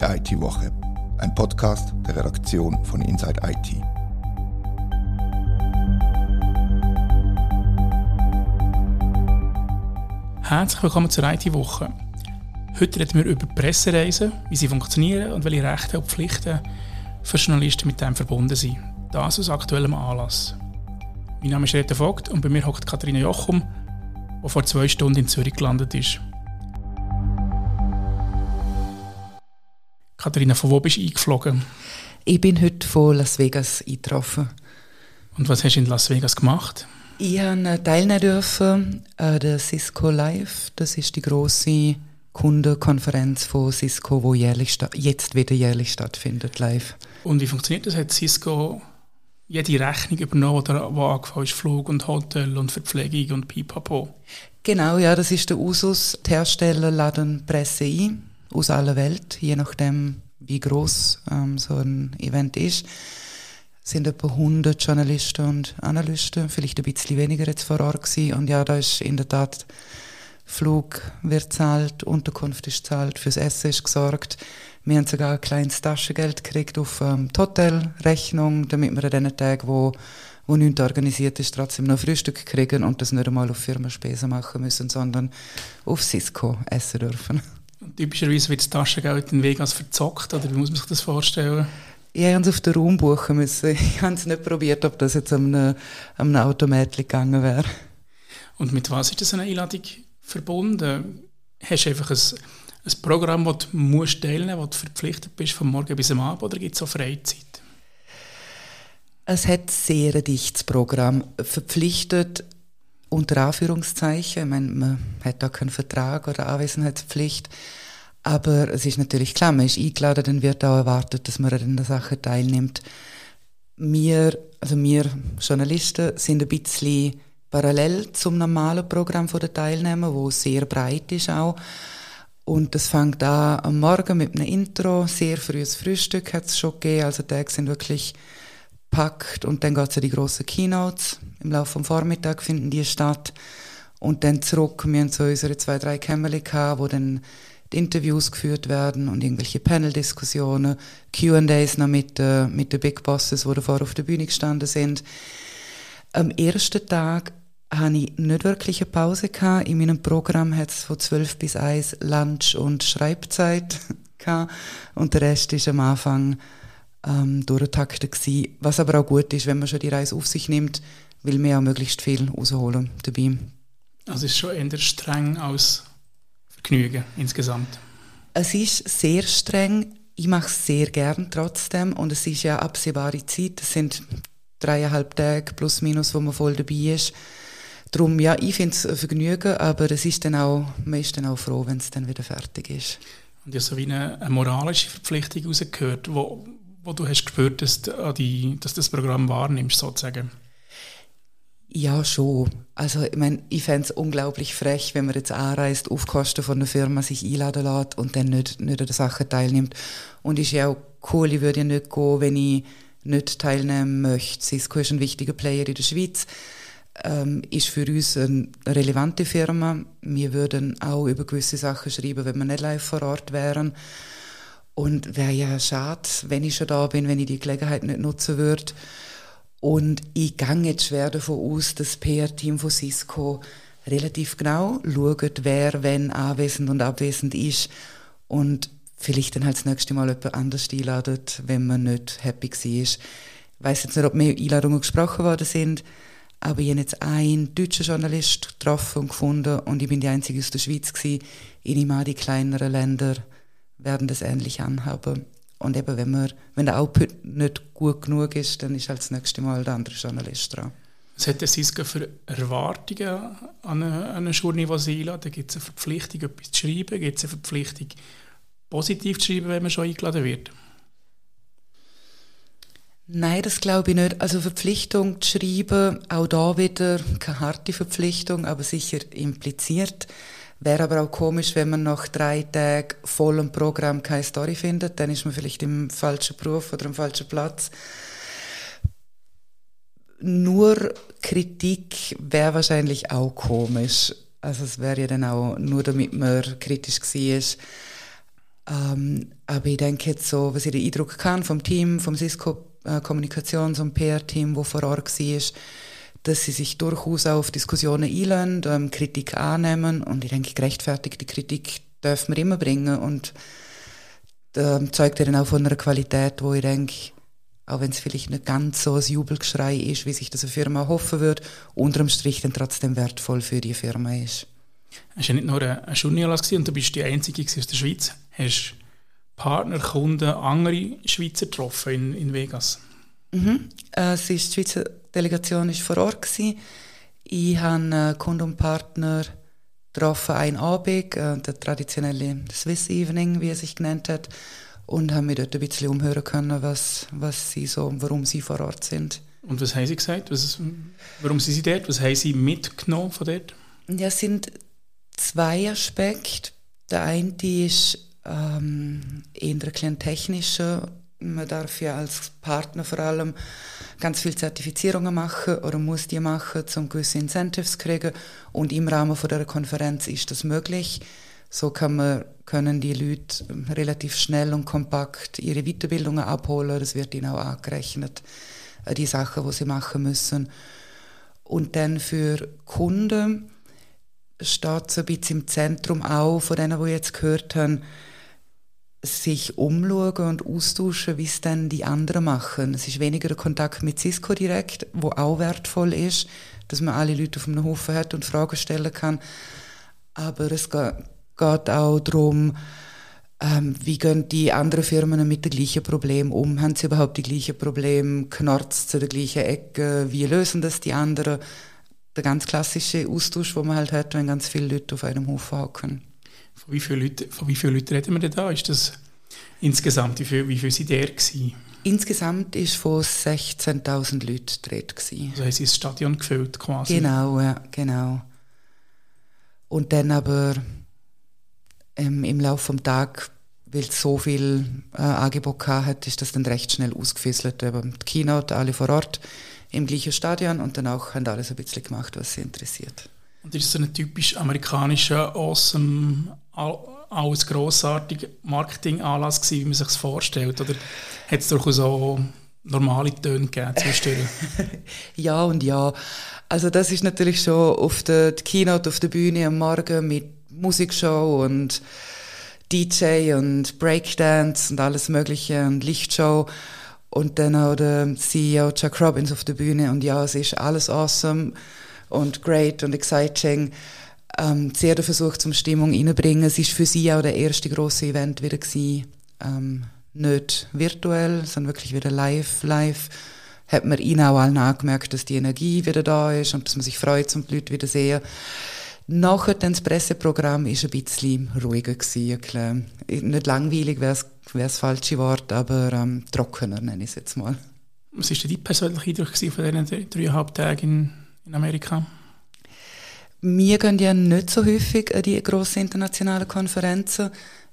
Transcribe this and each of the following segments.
Die IT-Woche, ein Podcast der Redaktion von Inside IT. Herzlich willkommen zur IT-Woche. Heute reden wir über Pressereisen, wie sie funktionieren und welche Rechte und Pflichten für Journalisten mit dem verbunden sind. Das aus aktuellem Anlass. Mein Name ist Rita Vogt und bei mir hockt Katharina Jochum, die vor zwei Stunden in Zürich gelandet ist. Katharina, von wo bist du eingeflogen? Ich bin heute von Las Vegas eingetroffen. Und was hast du in Las Vegas gemacht? Ich habe teilnehmen dürfen an der Cisco Live. Das ist die große Kundenkonferenz von Cisco, wo jährlich jetzt wieder jährlich stattfindet, live. Und wie funktioniert das? Hat Cisco jede Rechnung übernommen, oder wo angefangen ist, Flug und Hotel und Verpflegung und Pipapo? Genau, ja, das ist der Usus. Die Hersteller laden Presse ein aus aller Welt, je nachdem, wie groß ähm, so ein Event ist. Sind etwa 100 Journalisten und Analysten, vielleicht ein bisschen weniger jetzt vor Ort gewesen. Und ja, da ist in der Tat Flug wird zahlt, Unterkunft ist zahlt, fürs Essen ist gesorgt. Wir haben sogar ein kleines Taschengeld gekriegt auf ähm, die Hotelrechnung, damit wir an den Tagen, wo, wo nichts organisiert ist, trotzdem noch Frühstück kriegen und das nicht einmal auf Firmenspesen machen müssen, sondern auf Cisco essen dürfen. Typischerweise wird das Taschengeld in Vegas verzockt, oder wie muss man sich das vorstellen? Ich habe es auf den Raum buchen müssen. Ich habe es nicht probiert, ob das jetzt an einem, einem Automat gegangen wäre. Und mit was ist das eine Einladung verbunden? Hast du einfach ein, ein Programm, das du musst teilnehmen musst, wo du verpflichtet bist, von morgen bis am Abend, oder gibt es auch Freizeit? Es hat sehr ein dichtes Programm. Verpflichtet unter Anführungszeichen. Ich meine, man hat da keinen Vertrag oder Anwesenheitspflicht. Aber es ist natürlich klar, man ist eingeladen, dann wird auch erwartet, dass man an der Sache teilnimmt. Wir, also wir Journalisten, sind ein bisschen parallel zum normalen Programm der Teilnehmer, wo sehr breit ist auch. Und das fängt an am Morgen mit einem Intro, sehr frühes Frühstück hat es schon gegeben, also die Tage sind wirklich packt und dann geht es die grossen Keynotes. Im Laufe des Vormittags finden die statt. Und dann zurück, wir haben so unsere zwei, drei Kämmerchen gehabt, wo dann die Interviews geführt werden und irgendwelche Panel-Diskussionen, Q&As noch mit, äh, mit den Big Bosses, die davor auf der Bühne gestanden sind. Am ersten Tag hatte ich nicht wirklich eine Pause. Gehabt. In meinem Programm hat es von 12 bis 1 Lunch- und Schreibzeit gehabt. Und der Rest ist am Anfang ähm, durchgetaktet gewesen. Was aber auch gut ist, wenn man schon die Reise auf sich nimmt, will man auch möglichst viel rausholen dabei. Also es ist schon eher streng als Vergnügen insgesamt? Es ist sehr streng. Ich mache es sehr gern trotzdem und es ist ja absehbare Zeit. Es sind dreieinhalb Tage plus minus, wo man voll dabei ist. Darum, ja, ich finde es ein Vergnügen, aber es ist dann auch, man ist dann auch froh, wenn es dann wieder fertig ist. Und ja so wie eine, eine moralische Verpflichtung rausgehört, wo, wo du hast gespürt, dass, die, dass das Programm wahrnimmst, sozusagen. Ja, schon. Also, ich meine, ich fände es unglaublich frech, wenn man jetzt anreist, auf Kosten von einer Firma sich einladen lässt und dann nicht, nicht an der Sache teilnimmt. Und ist ja auch cool, ich würde ja nicht gehen, wenn ich nicht teilnehmen möchte. Cisco ist ein wichtiger Player in der Schweiz, ähm, ist für uns eine relevante Firma. Wir würden auch über gewisse Sachen schreiben, wenn wir nicht live vor Ort wären. Und wäre ja schade, wenn ich schon da bin, wenn ich die Gelegenheit nicht nutzen würde. Und ich gehe jetzt schwer davon aus, dass das PR-Team von Cisco relativ genau schaut, wer wenn anwesend und abwesend ist und vielleicht dann halt das nächste Mal jemand anders einladet, wenn man nicht happy war. Ich weiß jetzt nicht, ob mehr Einladungen gesprochen worden sind, aber ich habe jetzt einen deutschen Journalist getroffen und gefunden und ich bin die Einzige aus der Schweiz gewesen. Ich nehme die kleineren Länder werden das ähnlich anhaben. Und eben, wenn, man, wenn der Output nicht gut genug ist, dann ist halt das nächste Mal der andere Journalist dran. Was hat der Cisco für Erwartungen an eine, eine Journée, die Sie einladen? Gibt es eine Verpflichtung, etwas zu schreiben? Gibt es eine Verpflichtung, positiv zu schreiben, wenn man schon eingeladen wird? Nein, das glaube ich nicht. Also Verpflichtung zu schreiben, auch da wieder keine harte Verpflichtung, aber sicher impliziert. Wäre aber auch komisch, wenn man nach drei Tagen vollem Programm keine Story findet. Dann ist man vielleicht im falschen Beruf oder am falschen Platz. Nur Kritik wäre wahrscheinlich auch komisch. Also es wäre ja dann auch nur, damit man kritisch war. Ähm, aber ich denke jetzt so, was ich den Eindruck kann vom Team, vom Cisco äh, Kommunikations- und PR-Team, wo vor Ort war, dass sie sich durchaus auch auf Diskussionen einlassen, ähm, Kritik annehmen und ich denke, gerechtfertigte Kritik dürfen wir immer bringen und ähm, zeugt dann auch von einer Qualität, wo ich denke, auch wenn es vielleicht nicht ganz so ein Jubelgeschrei ist, wie sich das eine Firma hoffen würde, unterm Strich dann trotzdem wertvoll für die Firma ist. Es war ja nicht nur ein Journalist und du bist die Einzige aus der Schweiz. Hast Partner, Kunden, andere Schweizer getroffen in, in Vegas? Mhm. Äh, die Schweizer Delegation war vor Ort. Gewesen. Ich habe Kunden und Partner getroffen, ein Abend, äh, der traditionelle Swiss Evening, wie er sich genannt hat, und haben mich dort ein bisschen umhören können, was, was sie so, warum sie vor Ort sind. Und was haben sie gesagt? Was, warum sind sie dort? Was haben sie mitgenommen von dort? Ja, es sind zwei Aspekte. Der eine ist ähm, eher ein technischer. Man darf ja als Partner vor allem ganz viele Zertifizierungen machen oder muss die machen, um gewisse Incentives zu kriegen. Und im Rahmen von der Konferenz ist das möglich. So kann man, können die Leute relativ schnell und kompakt ihre Weiterbildungen abholen. Das wird ihnen auch angerechnet, äh, die Sachen, die sie machen müssen. Und dann für Kunden steht so ein bisschen im Zentrum auch von denen, die jetzt gehört haben, sich umschauen und austauschen, wie es dann die anderen machen. Es ist weniger der Kontakt mit Cisco direkt, wo auch wertvoll ist, dass man alle Leute auf einem Haufen hat und Fragen stellen kann. Aber es geht auch darum, ähm, wie gehen die anderen Firmen mit den gleichen Problemen um? Haben sie überhaupt die gleichen Probleme? Knarzt zu der gleichen Ecke? Wie lösen das die anderen? Der ganz klassische Austausch, den man halt hat, wenn ganz viele Leute auf einem Haufen hocken. Von wie vielen Leuten, von wie vielen Leuten reden wir denn da? Ist das insgesamt, wie viel, wie viel sind der gewesen? Insgesamt war von 16'000 Leuten die Rede. Also haben sie das Stadion gefüllt quasi? Genau, ja, genau. Und dann aber ähm, im Laufe des Tages, weil es so viel äh, Angebot hat, ist das dann recht schnell ausgefisselt. Aber die Keynote, alle vor Ort im gleichen Stadion und dann auch haben alles ein bisschen gemacht, was sie interessiert. Und ist so ein typisch amerikanischer, awesome, alles grossartig Marketing-Anlass gewesen, wie man sich das vorstellt? Oder hat es durchaus auch normale Töne gegeben ja und ja. Also das ist natürlich schon auf der Keynote auf der Bühne am Morgen mit Musikshow und DJ und Breakdance und alles mögliche und Lichtshow und dann auch der CEO Jack Robbins auf der Bühne und ja, es ist alles awesome und great und exciting. Ähm, sehr der Versuch zum Stimmung reinbringen. Es ist für sie auch der erste große Event wieder gewesen. Ähm, nicht virtuell, sondern wirklich wieder live, live. Hat man ihnen auch allen angemerkt, dass die Energie wieder da ist und dass man sich freut, um die Leute wieder sehen. Nachher dann das Presseprogramm ist ein bisschen ruhiger gewesen. Nicht langweilig wäre das falsche Wort, aber ähm, trockener nenne ich es jetzt mal. Was war dein persönlicher Eindruck von diesen dreieinhalb Tagen in Amerika? Wir gehen ja nicht so häufig an die grossen internationalen Konferenzen.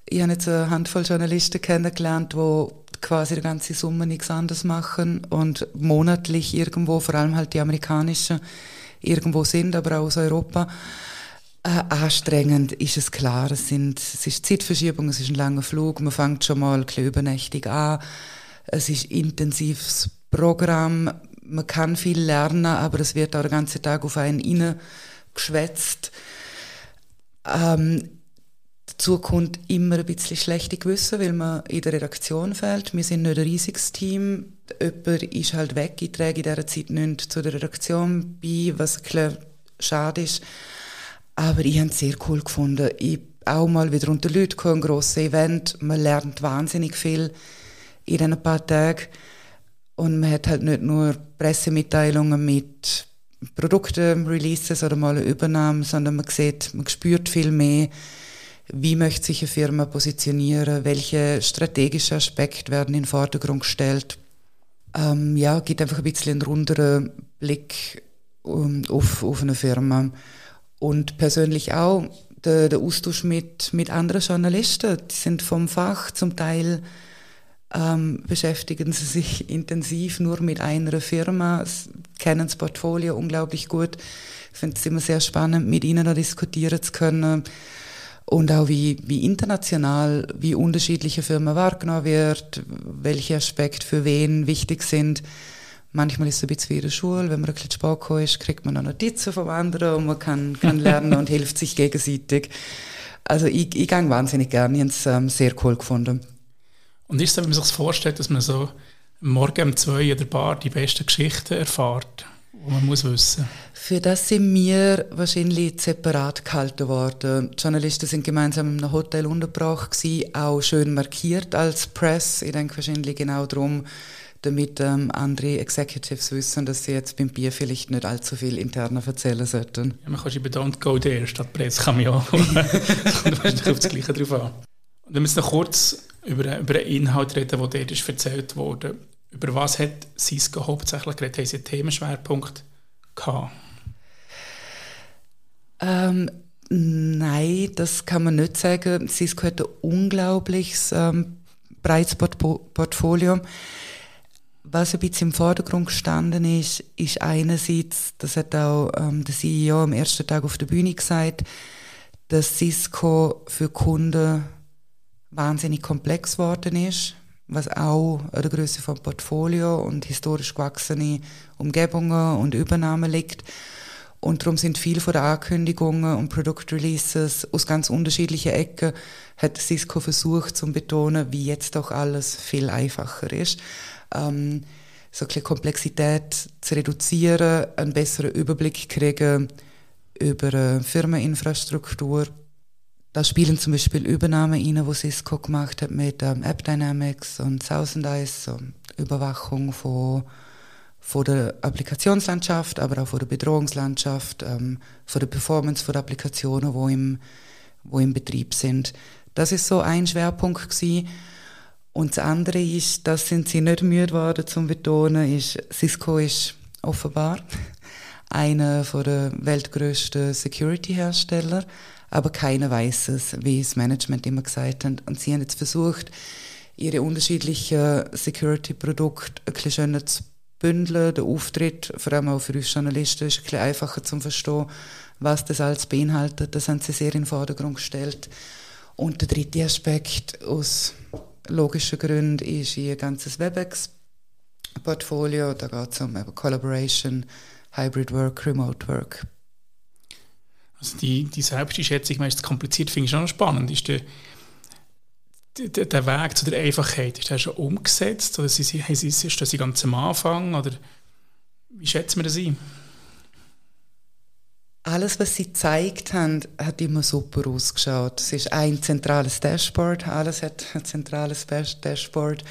Ich habe jetzt eine Handvoll Journalisten kennengelernt, die quasi die ganze Summe nichts anderes machen und monatlich irgendwo, vor allem halt die amerikanischen, irgendwo sind, aber auch aus Europa. Äh, anstrengend ist es klar. Es, sind, es ist Zeitverschiebung, es ist ein langer Flug, man fängt schon mal ein bisschen übernächtig an. Es ist intensives Programm man kann viel lernen, aber es wird auch den ganzen Tag auf einen geschwätzt. Ähm, dazu kommt immer ein bisschen schlechte Gewissen, weil man in der Redaktion fehlt. Wir sind nicht ein riesiges Team. Jemand ist halt weg. Ich trage in dieser Zeit nicht zu der Redaktion bei, was ein bisschen schade ist. Aber ich habe es sehr cool gefunden. Ich auch mal wieder unter Leute ein grosses Event. Man lernt wahnsinnig viel in diesen paar Tagen. Und man hat halt nicht nur Pressemitteilungen mit Produkten, Releases oder mal eine Übernahme, sondern man sieht, man spürt viel mehr, wie möchte sich eine Firma positionieren, welche strategischen Aspekte werden in den Vordergrund gestellt. Ähm, ja, gibt einfach ein bisschen einen runderen Blick um, auf, auf eine Firma. Und persönlich auch der, der Austausch mit, mit anderen Journalisten, die sind vom Fach zum Teil ähm, beschäftigen sie sich intensiv nur mit einer Firma, kennen das Portfolio unglaublich gut. Ich finde es immer sehr spannend, mit ihnen da diskutieren zu können. und auch wie, wie international, wie unterschiedliche Firmen wahrgenommen wird, welche Aspekte für wen wichtig sind. Manchmal ist es ein bisschen wie in der Schule, wenn man ein bisschen spät ist, kriegt man noch Notizen vom anderen und man kann, kann lernen und hilft sich gegenseitig. Also ich, ich gehe wahnsinnig gerne, ich habe es ähm, sehr cool gefunden. Und ist es, wenn man sich das vorstellt, dass man so morgen um zwei in der Bar die besten Geschichten erfahrt? die man muss wissen. Für das sind wir wahrscheinlich separat gehalten worden. Die Journalisten sind gemeinsam in einem Hotel untergebracht gewesen, auch schön markiert als Press. Ich denke wahrscheinlich genau darum, damit ähm, andere Executives wissen, dass sie jetzt beim Bier vielleicht nicht allzu viel interner erzählen sollten. Ja, man kann sich bei Don't Go There statt Press kann man ja. Kommt wahrscheinlich auf das Gleiche drauf an. Und wenn wir jetzt noch kurz über, über den Inhalt reden, der dort ist erzählt wurde. Über was hat Cisco hauptsächlich geredet? Haben Sie einen Themenschwerpunkt gehabt? Ähm, nein, das kann man nicht sagen. Cisco hat ein unglaubliches ähm, breites Portfolio. Was ein bisschen im Vordergrund gestanden ist, ist einerseits, das hat auch ähm, der CEO am ersten Tag auf der Bühne gesagt, dass Cisco für Kunden wahnsinnig komplex geworden ist was auch an der Größe vom Portfolio und historisch gewachsene Umgebungen und Übernahmen liegt. Und darum sind viele von den Ankündigungen und Produktreleases aus ganz unterschiedlichen Ecken, hat Cisco versucht zu betonen, wie jetzt doch alles viel einfacher ist. Ähm, so ein Komplexität zu reduzieren, einen besseren Überblick kriegen über Firmeninfrastruktur, da spielen zum Beispiel Übernahmen rein, wo Cisco gemacht hat mit ähm, App Dynamics und Thousand Eyes, so Überwachung von, von der Applikationslandschaft, aber auch von der Bedrohungslandschaft, ähm, von der Performance von der Applikationen, wo im, wo im Betrieb sind. Das ist so ein Schwerpunkt gewesen. Und das andere ist, das sind sie nicht müde geworden zum betonen, ist, Cisco ist offenbar einer der weltgrößten Security-Hersteller aber keiner weiß es, wie das Management immer gesagt hat. Und sie haben jetzt versucht, ihre unterschiedlichen Security-Produkte ein bisschen schöner zu bündeln. Der Auftritt, vor allem auch für uns Journalisten, ist ein bisschen einfacher zu verstehen, was das alles beinhaltet. Das haben sie sehr in den Vordergrund gestellt. Und der dritte Aspekt aus logischen Gründen ist ihr ganzes WebEx-Portfolio. Da geht es um Collaboration, Hybrid Work, Remote Work, also die, die Selbsteinschätzung, meistens kompliziert, finde ich schon spannend. Ist der, der, der Weg zu der Einfachheit, ist der schon umgesetzt? Oder sie, sie, ist das ganz am Anfang? Oder wie schätzen wir das ein? Alles, was sie gezeigt haben, hat immer super ausgeschaut. Es ist ein zentrales Dashboard, alles hat ein zentrales Dashboard.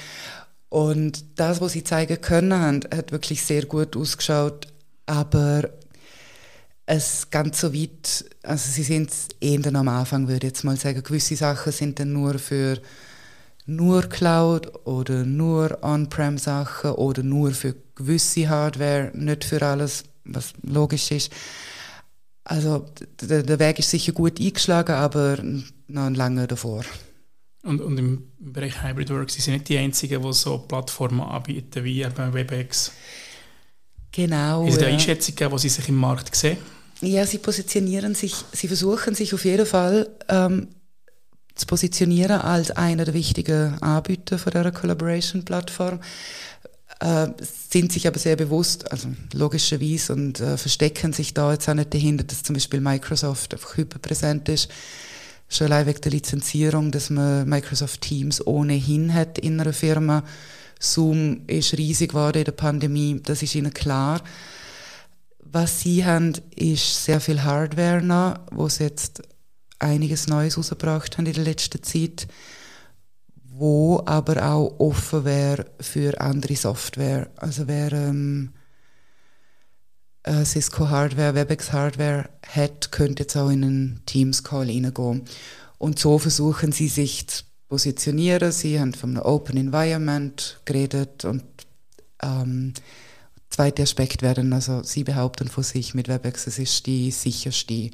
Und das, was sie zeigen können, haben, hat wirklich sehr gut ausgeschaut. Aber es ganz so weit, also sie sind eher am Anfang, würde ich jetzt mal sagen, gewisse Sachen sind dann nur für nur Cloud oder nur On-Prem-Sachen oder nur für gewisse Hardware, nicht für alles, was logisch ist. Also der, der Weg ist sicher gut eingeschlagen, aber noch lange davor. Und, und im Bereich Hybrid Work, Sie sind nicht die Einzigen, die so Plattformen anbieten wie eben WebEx. Genau. Ist es eine Einschätzung, wo Sie sich im Markt sehen? Ja, sie positionieren sich, sie versuchen sich auf jeden Fall ähm, zu positionieren als einer der wichtigen Anbieter von dieser Collaboration-Plattform. Äh, sind sich aber sehr bewusst, also logischerweise, und äh, verstecken sich da jetzt auch nicht dahinter, dass zum Beispiel Microsoft einfach hyperpräsent ist. Schon allein wegen der Lizenzierung, dass man Microsoft Teams ohnehin hat in einer Firma. Zoom ist riesig geworden in der Pandemie, das ist ihnen klar. Was sie haben, ist sehr viel Hardware noch, wo sie jetzt einiges Neues rausgebracht haben in der letzten Zeit, wo aber auch offen wäre für andere Software. Also wer ähm, äh, Cisco Hardware, WebEx Hardware hat, könnte jetzt auch in einen Teams Call reingehen. Und so versuchen sie sich zu positionieren. Sie haben von einem Open Environment geredet und ähm, Zweiter Aspekt werden, also Sie behaupten von sich mit WebEx, es ist die sicherste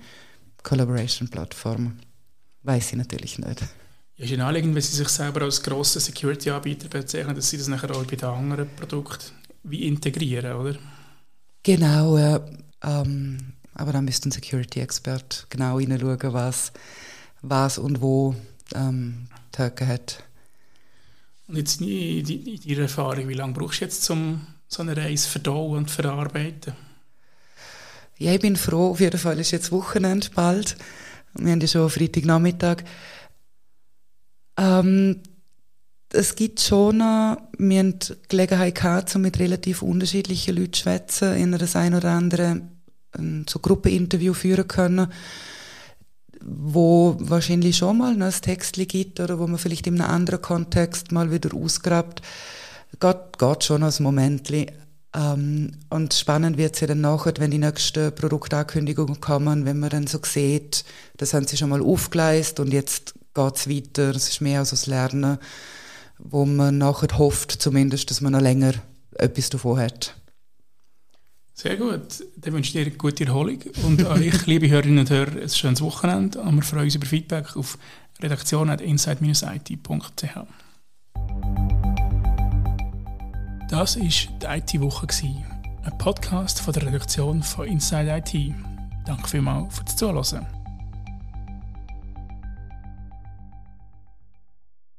Collaboration-Plattform. Weiß ich natürlich nicht. Ja, ist ja naheliegend, wenn Sie sich selber als grosser Security-Anbieter bezeichnen, dass Sie das nachher auch bei den anderen Produkten wie integrieren, oder? Genau, äh, ähm, aber dann müsste ein Security-Expert genau hineinschauen, was, was und wo ähm, Türken hat. Und jetzt in, in deiner Erfahrung, wie lange brauchst du jetzt, um so eine Reise verdauen und verarbeiten? Ja, ich bin froh, auf jeden Fall ist jetzt Wochenende bald. Wir haben ja schon Freitagnachmittag. Ähm, es gibt schon, wir haben die Gelegenheit gehabt, um mit relativ unterschiedlichen Leuten zu schwätzen, in das ein oder andere ähm, so Gruppeninterview führen können, wo wahrscheinlich schon mal ein Text gibt oder wo man vielleicht in einem anderen Kontext mal wieder ausgrabt. Geht, geht schon als Momentli. Ähm, und spannend wird es ja dann nachher, wenn die nächsten Produktankündigungen kommen, wenn man dann so sieht, das haben sie schon mal aufgeleistet und jetzt geht es weiter. Es ist mehr als das Lernen wo man nachher hofft, zumindest, dass man noch länger etwas davon hat. Sehr gut. Dann wünsche ich dir eine gute Erholung und euch, liebe Hörerinnen und Hörer, ein schönes Wochenende und wir freuen uns über Feedback auf redaktion.inside-it.ch. Das war die IT-Woche, ein Podcast von der Redaktion von Inside IT. Danke vielmals fürs Zuhören.